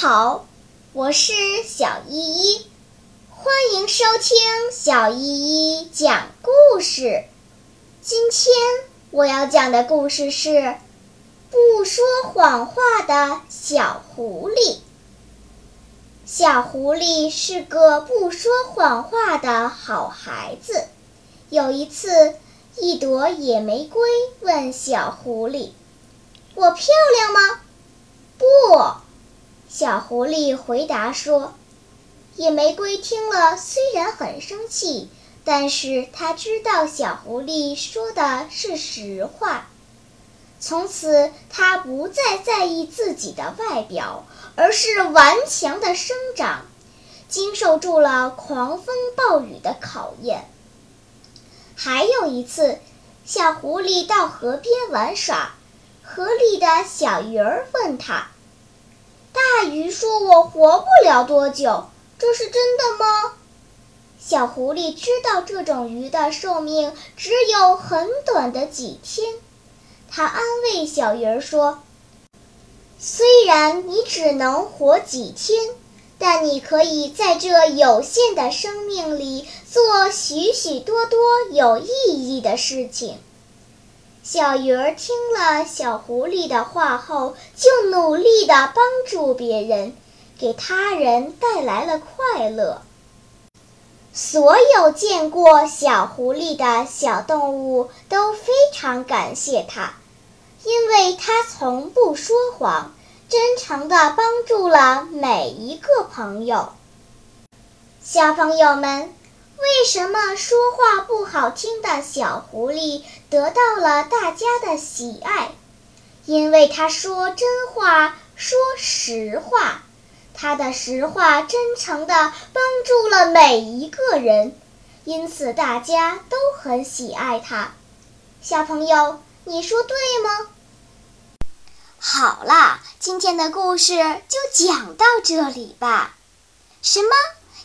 好，我是小依依，欢迎收听小依依讲故事。今天我要讲的故事是《不说谎话的小狐狸》。小狐狸是个不说谎话的好孩子。有一次，一朵野玫瑰问小狐狸：“我漂亮吗？”“不。”小狐狸回答说：“野玫瑰听了，虽然很生气，但是他知道小狐狸说的是实话。从此，他不再在意自己的外表，而是顽强的生长，经受住了狂风暴雨的考验。还有一次，小狐狸到河边玩耍，河里的小鱼儿问他。”大鱼说：“我活不了多久，这是真的吗？”小狐狸知道这种鱼的寿命只有很短的几天，它安慰小鱼儿说：“虽然你只能活几天，但你可以在这有限的生命里做许许多多有意义的事情。”小鱼儿听了小狐狸的话后，就努力地帮助别人，给他人带来了快乐。所有见过小狐狸的小动物都非常感谢它，因为它从不说谎，真诚地帮助了每一个朋友。小朋友们。为什么说话不好听的小狐狸得到了大家的喜爱？因为他说真话，说实话，他的实话真诚的帮助了每一个人，因此大家都很喜爱他。小朋友，你说对吗？好啦，今天的故事就讲到这里吧。什么？